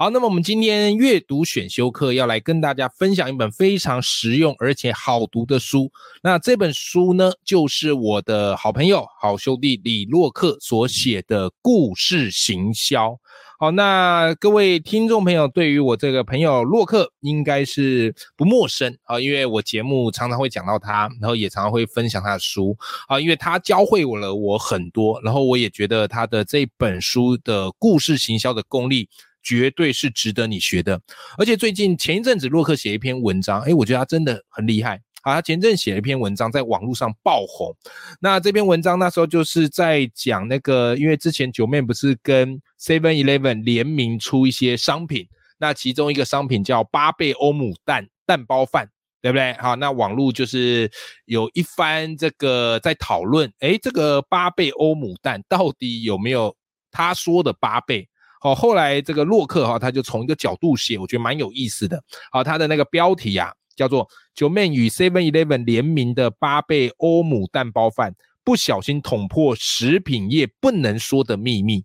好，那么我们今天阅读选修课要来跟大家分享一本非常实用而且好读的书。那这本书呢，就是我的好朋友、好兄弟李洛克所写的故事行销。好，那各位听众朋友，对于我这个朋友洛克应该是不陌生啊，因为我节目常常会讲到他，然后也常常会分享他的书啊，因为他教会我了我很多，然后我也觉得他的这本书的故事行销的功力。绝对是值得你学的，而且最近前一阵子洛克写一篇文章，哎，我觉得他真的很厉害啊！他前阵写了一篇文章，在网络上爆红。那这篇文章那时候就是在讲那个，因为之前九妹不是跟 Seven Eleven 联名出一些商品，那其中一个商品叫八倍欧姆蛋蛋包饭，对不对？好，那网络就是有一番这个在讨论，哎，这个八倍欧姆蛋到底有没有他说的八倍？好，后来这个洛克哈，他就从一个角度写，我觉得蛮有意思的。好，他的那个标题啊，叫做“九妹与 Seven Eleven 联名的八倍欧姆蛋包饭，不小心捅破食品业不能说的秘密”。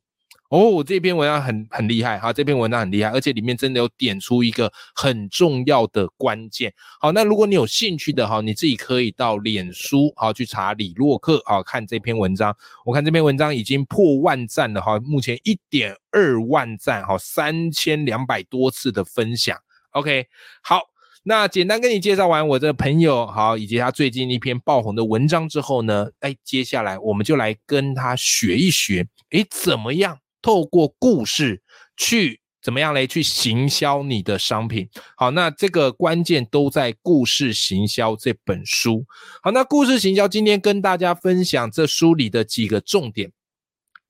哦，这篇文章很很厉害哈，这篇文章很厉害，而且里面真的有点出一个很重要的关键。好，那如果你有兴趣的哈，你自己可以到脸书好去查李洛克啊，看这篇文章。我看这篇文章已经破万赞了哈，目前一点二万赞哈，三千两百多次的分享。OK，好，那简单跟你介绍完我这个朋友好，以及他最近一篇爆红的文章之后呢，哎，接下来我们就来跟他学一学，哎，怎么样？透过故事去怎么样嘞？去行销你的商品。好，那这个关键都在《故事行销》这本书。好，那故事行销今天跟大家分享这书里的几个重点。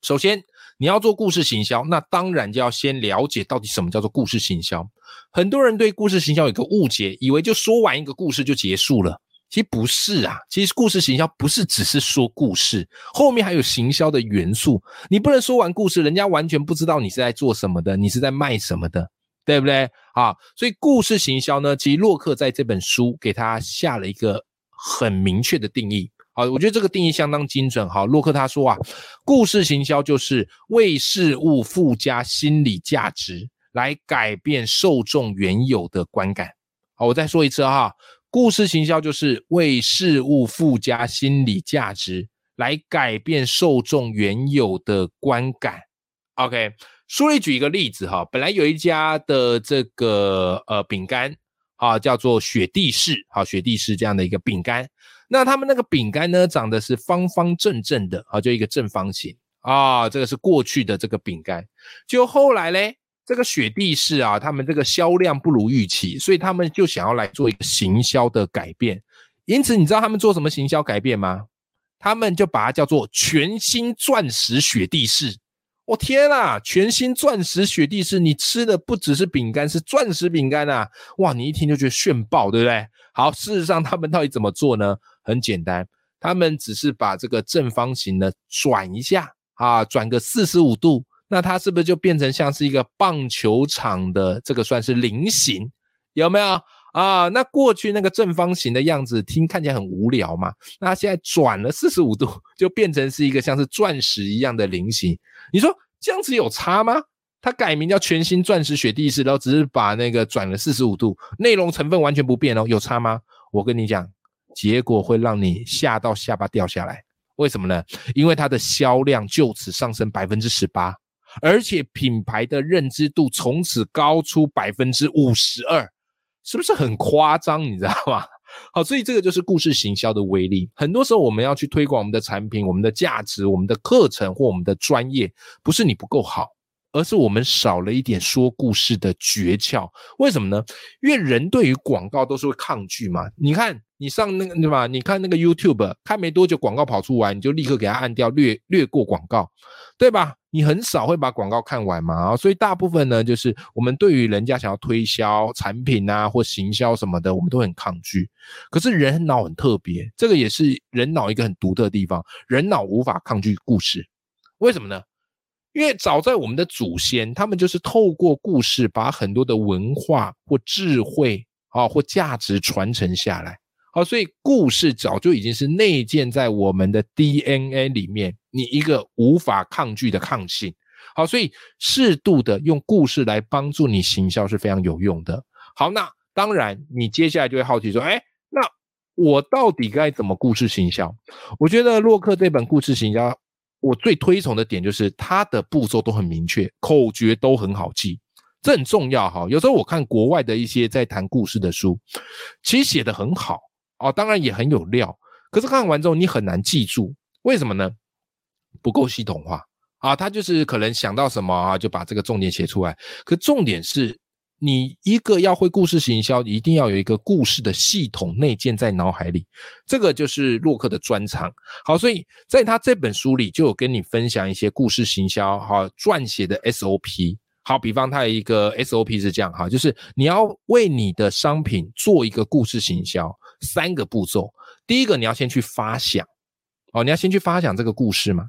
首先，你要做故事行销，那当然就要先了解到底什么叫做故事行销。很多人对故事行销有个误解，以为就说完一个故事就结束了。其实不是啊，其实故事行销不是只是说故事，后面还有行销的元素。你不能说完故事，人家完全不知道你是在做什么的，你是在卖什么的，对不对？啊，所以故事行销呢，其实洛克在这本书给他下了一个很明确的定义。好，我觉得这个定义相当精准。好，洛克他说啊，故事行销就是为事物附加心理价值，来改变受众原有的观感。好，我再说一次哈。故事行销就是为事物附加心理价值，来改变受众原有的观感。OK，书里举一个例子哈，本来有一家的这个呃饼干啊，叫做雪地士，好雪地士这样的一个饼干，那他们那个饼干呢，长得是方方正正的啊，就一个正方形啊，这个是过去的这个饼干，就后来嘞。这个雪地士啊，他们这个销量不如预期，所以他们就想要来做一个行销的改变。因此，你知道他们做什么行销改变吗？他们就把它叫做全新钻石雪地士。我天啊，全新钻石雪地士，你吃的不只是饼干，是钻石饼干啊！哇，你一听就觉得炫爆，对不对？好，事实上他们到底怎么做呢？很简单，他们只是把这个正方形呢转一下啊，转个四十五度。那它是不是就变成像是一个棒球场的这个算是菱形，有没有啊？那过去那个正方形的样子听看起来很无聊嘛？那现在转了四十五度，就变成是一个像是钻石一样的菱形。你说这样子有差吗？它改名叫全新钻石雪地式，然后只是把那个转了四十五度，内容成分完全不变哦，有差吗？我跟你讲，结果会让你吓到下巴掉下来。为什么呢？因为它的销量就此上升百分之十八。而且品牌的认知度从此高出百分之五十二，是不是很夸张？你知道吗？好，所以这个就是故事行销的威力。很多时候我们要去推广我们的产品、我们的价值、我们的课程或我们的专业，不是你不够好，而是我们少了一点说故事的诀窍。为什么呢？因为人对于广告都是会抗拒嘛。你看，你上那个对吧？你看那个 YouTube，看没多久广告跑出来，你就立刻给他按掉，略略过广告，对吧？你很少会把广告看完嘛，所以大部分呢，就是我们对于人家想要推销产品啊或行销什么的，我们都很抗拒。可是人脑很特别，这个也是人脑一个很独特的地方，人脑无法抗拒故事，为什么呢？因为早在我们的祖先，他们就是透过故事把很多的文化或智慧啊或价值传承下来。好，所以故事早就已经是内建在我们的 DNA 里面，你一个无法抗拒的抗性。好，所以适度的用故事来帮助你行销是非常有用的。好，那当然你接下来就会好奇说，哎，那我到底该怎么故事行销？我觉得洛克这本故事行销，我最推崇的点就是它的步骤都很明确，口诀都很好记，这很重要哈。有时候我看国外的一些在谈故事的书，其实写的很好。哦，当然也很有料，可是看完之后你很难记住，为什么呢？不够系统化啊！他就是可能想到什么啊，就把这个重点写出来。可重点是你一个要会故事行销，一定要有一个故事的系统内建在脑海里，这个就是洛克的专长。好，所以在他这本书里就有跟你分享一些故事行销哈撰写的 SOP。好，比方他有一个 SOP 是这样哈，就是你要为你的商品做一个故事行销。三个步骤，第一个你要先去发想，哦，你要先去发想这个故事嘛。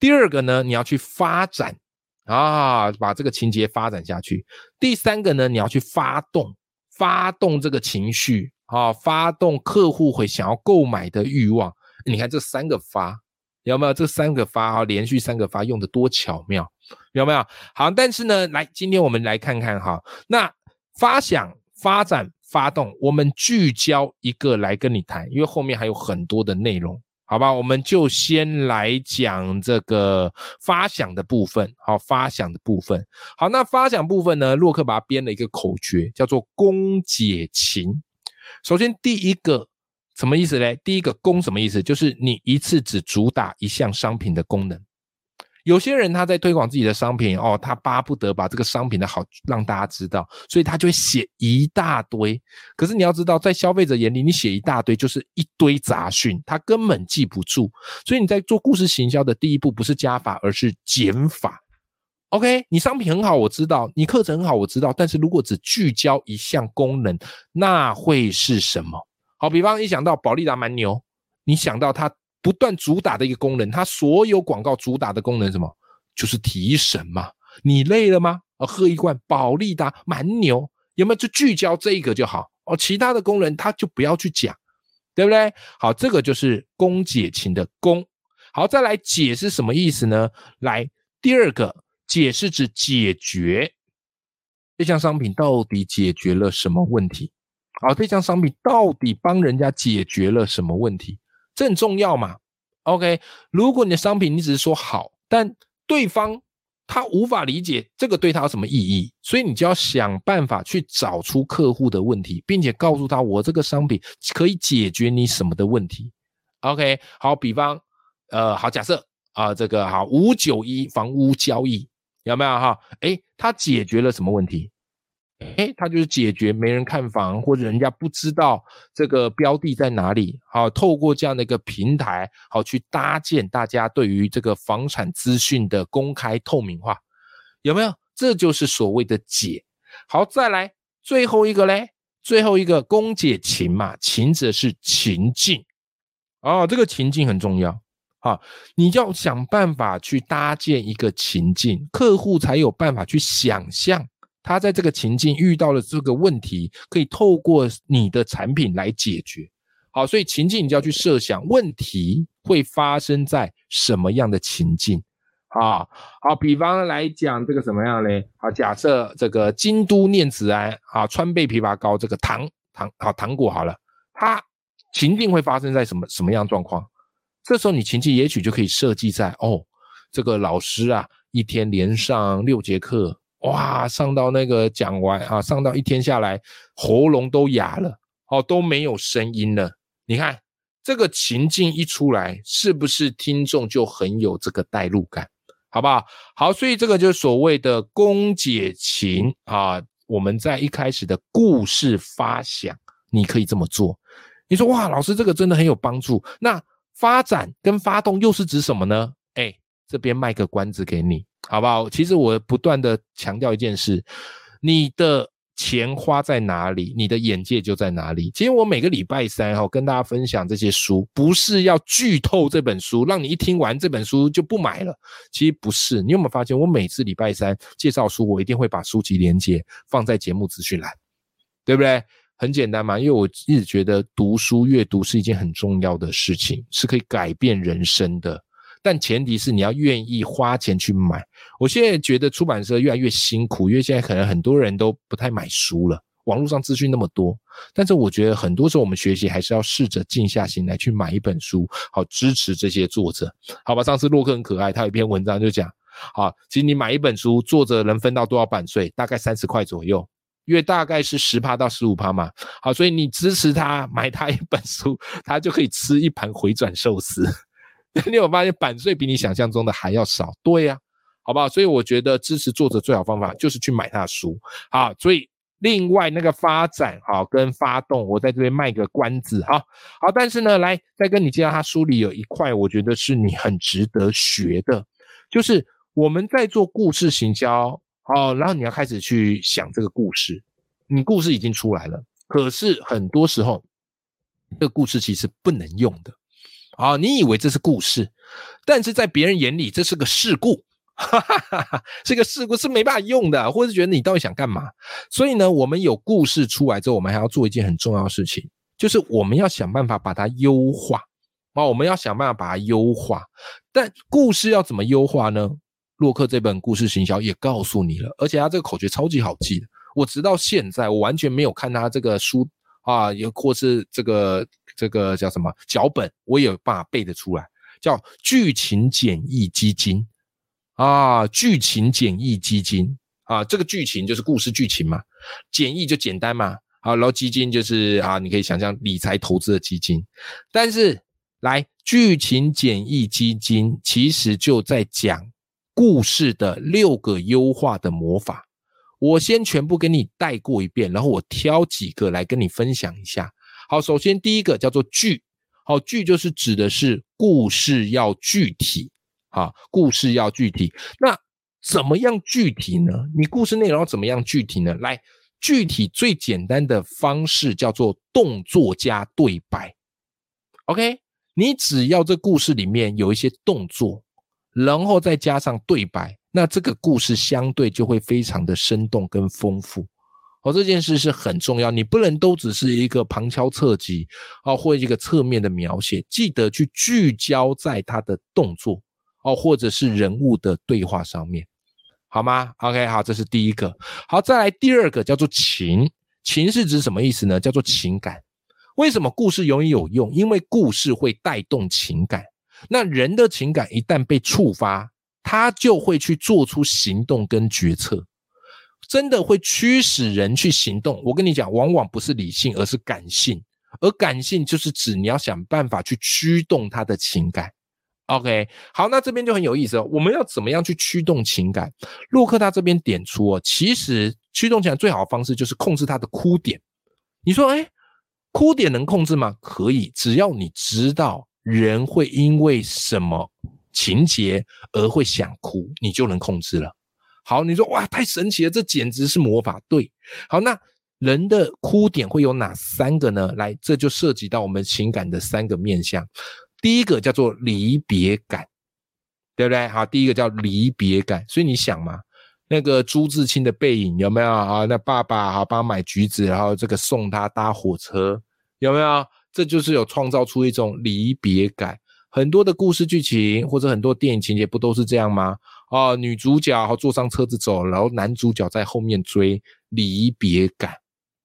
第二个呢，你要去发展啊，把这个情节发展下去。第三个呢，你要去发动，发动这个情绪啊，发动客户会想要购买的欲望。你看这三个发有没有？这三个发啊，连续三个发用的多巧妙，有没有？好，但是呢，来，今天我们来看看哈，那发想发展。发动，我们聚焦一个来跟你谈，因为后面还有很多的内容，好吧？我们就先来讲这个发响的部分。好，发响的部分，好，那发响部分呢？洛克把它编了一个口诀，叫做“公解情”。首先，第一个什么意思呢？第一个“公”什么意思？就是你一次只主打一项商品的功能。有些人他在推广自己的商品哦，他巴不得把这个商品的好让大家知道，所以他就会写一大堆。可是你要知道，在消费者眼里，你写一大堆就是一堆杂讯，他根本记不住。所以你在做故事行销的第一步不是加法，而是减法。OK，你商品很好，我知道；你课程很好，我知道。但是如果只聚焦一项功能，那会是什么？好，比方一想到宝利达蛮牛，你想到它。不断主打的一个功能，它所有广告主打的功能什么？就是提神嘛。你累了吗？啊，喝一罐宝利达蛮牛，有没有？就聚焦这一个就好哦。其他的功能它就不要去讲，对不对？好，这个就是攻解情的攻。好，再来解是什么意思呢？来，第二个解是指解决这项商品到底解决了什么问题？好，这项商品到底帮人家解决了什么问题？这很重要嘛？OK，如果你的商品你只是说好，但对方他无法理解这个对他有什么意义，所以你就要想办法去找出客户的问题，并且告诉他我这个商品可以解决你什么的问题。OK，好，比方呃，好假设啊，这个好五九一房屋交易有没有哈？诶，他解决了什么问题？哎，他就是解决没人看房，或者人家不知道这个标的在哪里。好，透过这样的一个平台，好去搭建大家对于这个房产资讯的公开透明化，有没有？这就是所谓的解。好，再来最后一个嘞，最后一个公解情嘛，情者是情境哦，这个情境很重要啊，你要想办法去搭建一个情境，客户才有办法去想象。他在这个情境遇到了这个问题，可以透过你的产品来解决。好，所以情境你就要去设想问题会发生在什么样的情境啊？好，比方来讲这个什么样嘞？好，假设这个京都念慈庵啊，川贝枇杷膏这个糖糖好糖果好了，它情境会发生在什么什么样状况？这时候你情境也许就可以设计在哦，这个老师啊一天连上六节课。哇，上到那个讲完啊，上到一天下来，喉咙都哑了，哦，都没有声音了。你看这个情境一出来，是不是听众就很有这个代入感？好不好？好，所以这个就是所谓的公解情啊。我们在一开始的故事发想，你可以这么做。你说哇，老师这个真的很有帮助。那发展跟发动又是指什么呢？哎，这边卖个关子给你，好不好？其实我不断的强调一件事，你的。钱花在哪里，你的眼界就在哪里。其实我每个礼拜三哈跟大家分享这些书，不是要剧透这本书，让你一听完这本书就不买了。其实不是，你有没有发现，我每次礼拜三介绍书，我一定会把书籍连接放在节目资讯栏，对不对？很简单嘛，因为我一直觉得读书阅读是一件很重要的事情，是可以改变人生的。但前提是你要愿意花钱去买。我现在觉得出版社越来越辛苦，因为现在可能很多人都不太买书了。网络上资讯那么多，但是我觉得很多时候我们学习还是要试着静下心来去买一本书，好支持这些作者，好吧？上次洛克很可爱，他有一篇文章就讲，好，其实你买一本书，作者能分到多少版税？大概三十块左右，因为大概是十趴到十五趴嘛。好，所以你支持他买他一本书，他就可以吃一盘回转寿司。你有发现版税比你想象中的还要少？对呀，好不好？所以我觉得支持作者最好方法就是去买他的书。好，所以另外那个发展好跟发动，我在这边卖个关子哈。好，但是呢，来再跟你介绍，他书里有一块，我觉得是你很值得学的，就是我们在做故事行销，好，然后你要开始去想这个故事，你故事已经出来了，可是很多时候这个故事其实不能用的。啊，你以为这是故事，但是在别人眼里这是个事故，哈哈哈哈这个事故是没办法用的，或者是觉得你到底想干嘛？所以呢，我们有故事出来之后，我们还要做一件很重要的事情，就是我们要想办法把它优化啊，我们要想办法把它优化。但故事要怎么优化呢？洛克这本故事行销也告诉你了，而且他这个口诀超级好记的，我直到现在我完全没有看他这个书。啊，也或是这个这个叫什么脚本，我也有办法背得出来，叫剧情简易基金啊，剧情简易基金。啊，这个剧情就是故事剧情嘛，简易就简单嘛，好，然后基金就是啊，你可以想象理财投资的基金，但是来剧情简易基金其实就在讲故事的六个优化的魔法。我先全部给你带过一遍，然后我挑几个来跟你分享一下。好，首先第一个叫做具，好，具就是指的是故事要具体，啊，故事要具体。那怎么样具体呢？你故事内容要怎么样具体呢？来，具体最简单的方式叫做动作加对白。OK，你只要这故事里面有一些动作，然后再加上对白。那这个故事相对就会非常的生动跟丰富，哦，这件事是很重要，你不能都只是一个旁敲侧击，哦，或一个侧面的描写，记得去聚焦在他的动作，哦，或者是人物的对话上面，好吗？OK，好，这是第一个，好，再来第二个叫做情，情是指什么意思呢？叫做情感。为什么故事永远有用？因为故事会带动情感，那人的情感一旦被触发。他就会去做出行动跟决策，真的会驱使人去行动。我跟你讲，往往不是理性，而是感性。而感性就是指你要想办法去驱动他的情感。OK，好，那这边就很有意思哦。我们要怎么样去驱动情感？洛克他这边点出哦，其实驱动起来最好的方式就是控制他的哭点。你说，哎，哭点能控制吗？可以，只要你知道人会因为什么。情节而会想哭，你就能控制了。好，你说哇，太神奇了，这简直是魔法。对，好，那人的哭点会有哪三个呢？来，这就涉及到我们情感的三个面向。第一个叫做离别感，对不对？好，第一个叫离别感。所以你想嘛，那个朱自清的背影有没有啊？那爸爸好帮买橘子，然后这个送他搭火车，有没有？这就是有创造出一种离别感。很多的故事剧情或者很多电影情节不都是这样吗？哦，女主角坐上车子走，然后男主角在后面追，离别感。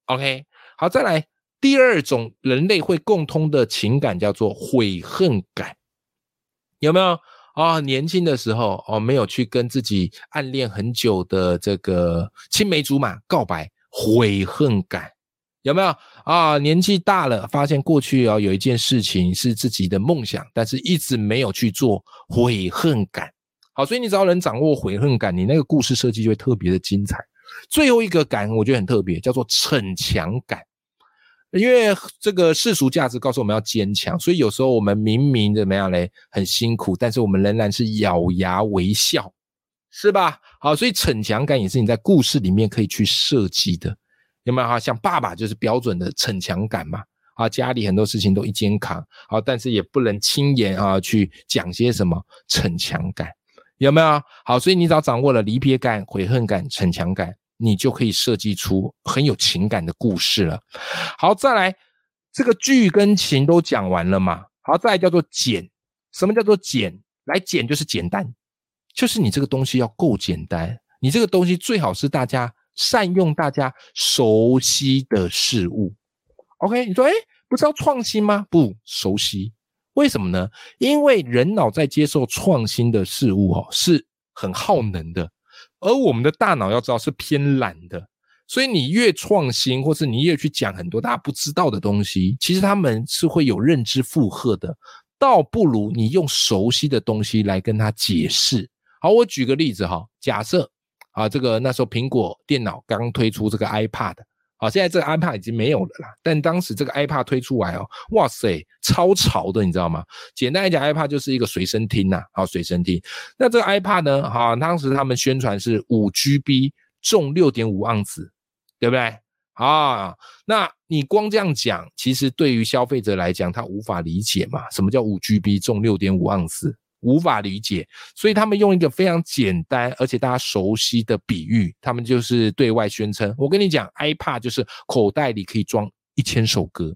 OK，好，再来第二种人类会共通的情感叫做悔恨感，有没有啊？年轻的时候哦，没有去跟自己暗恋很久的这个青梅竹马告白，悔恨感。有没有啊？年纪大了，发现过去啊有一件事情是自己的梦想，但是一直没有去做，悔恨感。好，所以你只要能掌握悔恨感，你那个故事设计就会特别的精彩。最后一个感，我觉得很特别，叫做逞强感。因为这个世俗价值告诉我们要坚强，所以有时候我们明明怎么样嘞，很辛苦，但是我们仍然是咬牙微笑，是吧？好，所以逞强感也是你在故事里面可以去设计的，有没有哈？像爸爸就是标准的逞强感嘛，啊，家里很多事情都一肩扛，啊，但是也不能轻言啊去讲些什么逞强感，有没有？好，所以你只要掌握了离别感、悔恨感、逞强感。你就可以设计出很有情感的故事了。好，再来，这个剧跟情都讲完了嘛？好，再来叫做简。什么叫做简？来，简就是简单，就是你这个东西要够简单。你这个东西最好是大家善用、大家熟悉的事物。OK，你说，哎，不知道创新吗？不熟悉，为什么呢？因为人脑在接受创新的事物哦，是很耗能的。而我们的大脑要知道是偏懒的，所以你越创新，或是你越去讲很多大家不知道的东西，其实他们是会有认知负荷的。倒不如你用熟悉的东西来跟他解释。好，我举个例子哈，假设啊，这个那时候苹果电脑刚推出这个 iPad。好，现在这个 iPad 已经没有了啦。但当时这个 iPad 推出来哦，哇塞，超潮的，你知道吗？简单来讲，iPad 就是一个随身听呐，好，随身听。那这个 iPad 呢，好，当时他们宣传是五 GB，重六点五盎司，对不对？啊，那你光这样讲，其实对于消费者来讲，他无法理解嘛？什么叫五 GB 重六点五盎司？无法理解，所以他们用一个非常简单而且大家熟悉的比喻，他们就是对外宣称：我跟你讲，iPad 就是口袋里可以装一千首歌。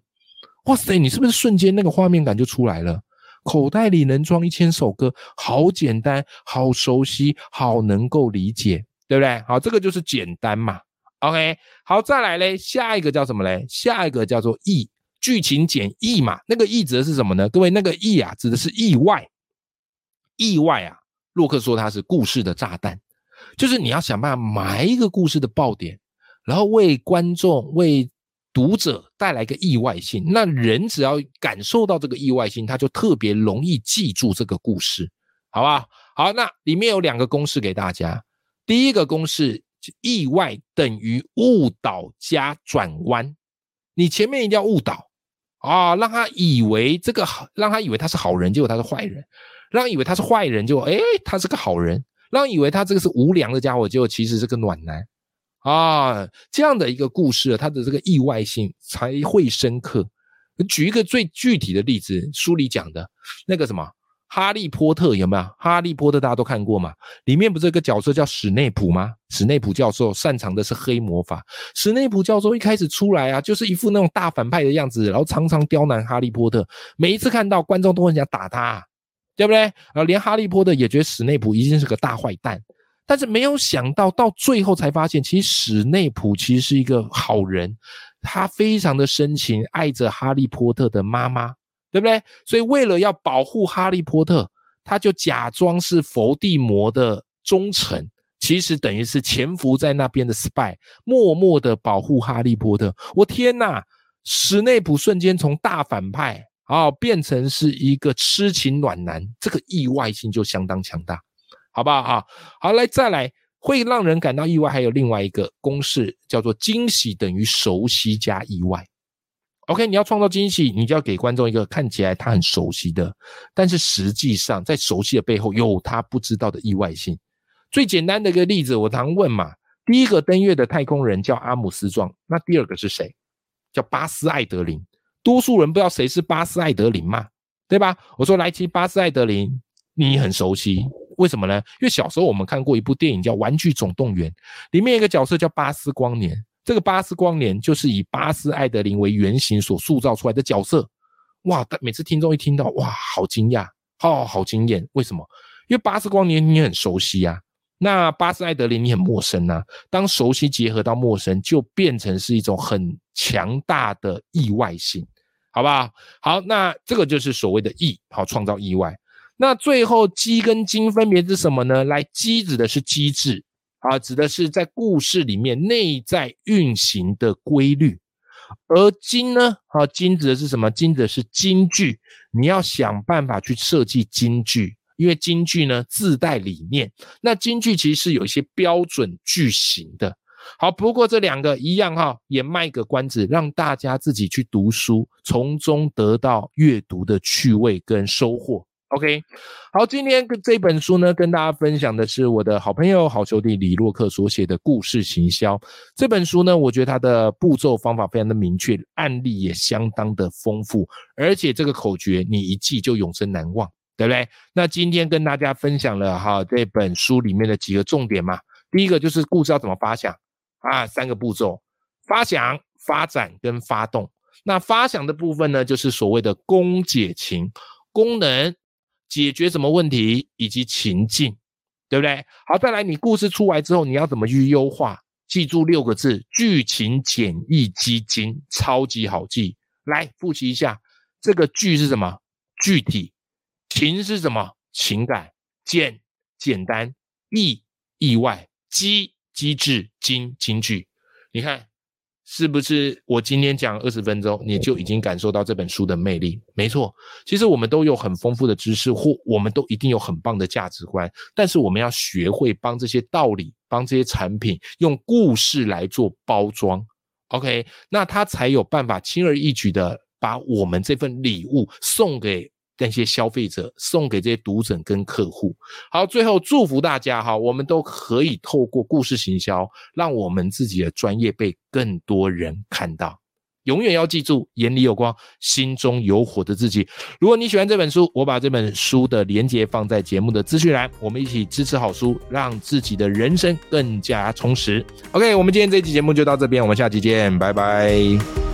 哇塞，你是不是瞬间那个画面感就出来了？口袋里能装一千首歌，好简单，好熟悉，好能够理解，对不对？好，这个就是简单嘛。OK，好，再来嘞，下一个叫什么嘞？下一个叫做意，剧情简易嘛。那个意指的是什么呢？各位，那个意啊，指的是意外。意外啊！洛克说他是故事的炸弹，就是你要想办法埋一个故事的爆点，然后为观众、为读者带来一个意外性。那人只要感受到这个意外性，他就特别容易记住这个故事，好吧？好，那里面有两个公式给大家。第一个公式：意外等于误导加转弯。你前面一定要误导啊，让他以为这个好，让他以为他是好人，结果他是坏人。让以为他是坏人，就哎，他是个好人；让以为他这个是无良的家伙，结果其实是个暖男啊！这样的一个故事，它的这个意外性才会深刻。举一个最具体的例子，书里讲的那个什么《哈利波特》有没有？《哈利波特》大家都看过嘛？里面不是有个角色叫史内普吗？史内普教授擅长的是黑魔法。史内普教授一开始出来啊，就是一副那种大反派的样子，然后常常刁难哈利波特。每一次看到观众都很想打他。对不对？然后连哈利波特也觉得史内普一定是个大坏蛋，但是没有想到到最后才发现，其实史内普其实是一个好人，他非常的深情爱着哈利波特的妈妈，对不对？所以为了要保护哈利波特，他就假装是伏地魔的忠臣，其实等于是潜伏在那边的 spy，默默的保护哈利波特。我天哪！史内普瞬间从大反派。好，变成是一个痴情暖男，这个意外性就相当强大，好不好啊？好，来再来，会让人感到意外，还有另外一个公式，叫做惊喜等于熟悉加意外。OK，你要创造惊喜，你就要给观众一个看起来他很熟悉的，但是实际上在熟悉的背后有他不知道的意外性。最简单的一个例子，我常问嘛，第一个登月的太空人叫阿姆斯壮，那第二个是谁？叫巴斯艾德林。多数人不知道谁是巴斯艾德林嘛，对吧？我说来其巴斯艾德林，你很熟悉，为什么呢？因为小时候我们看过一部电影叫《玩具总动员》，里面一个角色叫巴斯光年，这个巴斯光年就是以巴斯艾德林为原型所塑造出来的角色。哇！每次听众一听到，哇，好惊讶，哦好惊艳。为什么？因为巴斯光年你很熟悉啊，那巴斯艾德林你很陌生啊。当熟悉结合到陌生，就变成是一种很强大的意外性。好不好？好，那这个就是所谓的意，好创造意外。那最后机跟金分别是什么呢？来，机指的是机制啊，指的是在故事里面内在运行的规律。而金呢，啊，金指的是什么？金指的是金句，你要想办法去设计金句，因为京剧呢自带理念，那京剧其实是有一些标准句型的。好，不过这两个一样哈，也卖个关子，让大家自己去读书，从中得到阅读的趣味跟收获。OK，好，今天这本书呢，跟大家分享的是我的好朋友、好兄弟李洛克所写的故事行销。这本书呢，我觉得它的步骤方法非常的明确，案例也相当的丰富，而且这个口诀你一记就永生难忘，对不对？那今天跟大家分享了哈这本书里面的几个重点嘛，第一个就是故事要怎么发想。啊，三个步骤：发想、发展跟发动。那发想的部分呢，就是所谓的功解情，功能解决什么问题，以及情境，对不对？好，再来，你故事出来之后，你要怎么去优化？记住六个字：剧情简易基金，超级好记。来复习一下，这个剧是什么？具体。情是什么？情感。简简单。意意外。机机智金金句，你看是不是？我今天讲二十分钟，你就已经感受到这本书的魅力。没错，其实我们都有很丰富的知识，或我们都一定有很棒的价值观，但是我们要学会帮这些道理，帮这些产品用故事来做包装。OK，那他才有办法轻而易举的把我们这份礼物送给。那些消费者送给这些读者跟客户，好，最后祝福大家哈，我们都可以透过故事行销，让我们自己的专业被更多人看到。永远要记住，眼里有光，心中有火的自己。如果你喜欢这本书，我把这本书的连接放在节目的资讯栏，我们一起支持好书，让自己的人生更加充实。OK，我们今天这期节目就到这边，我们下期见，拜拜。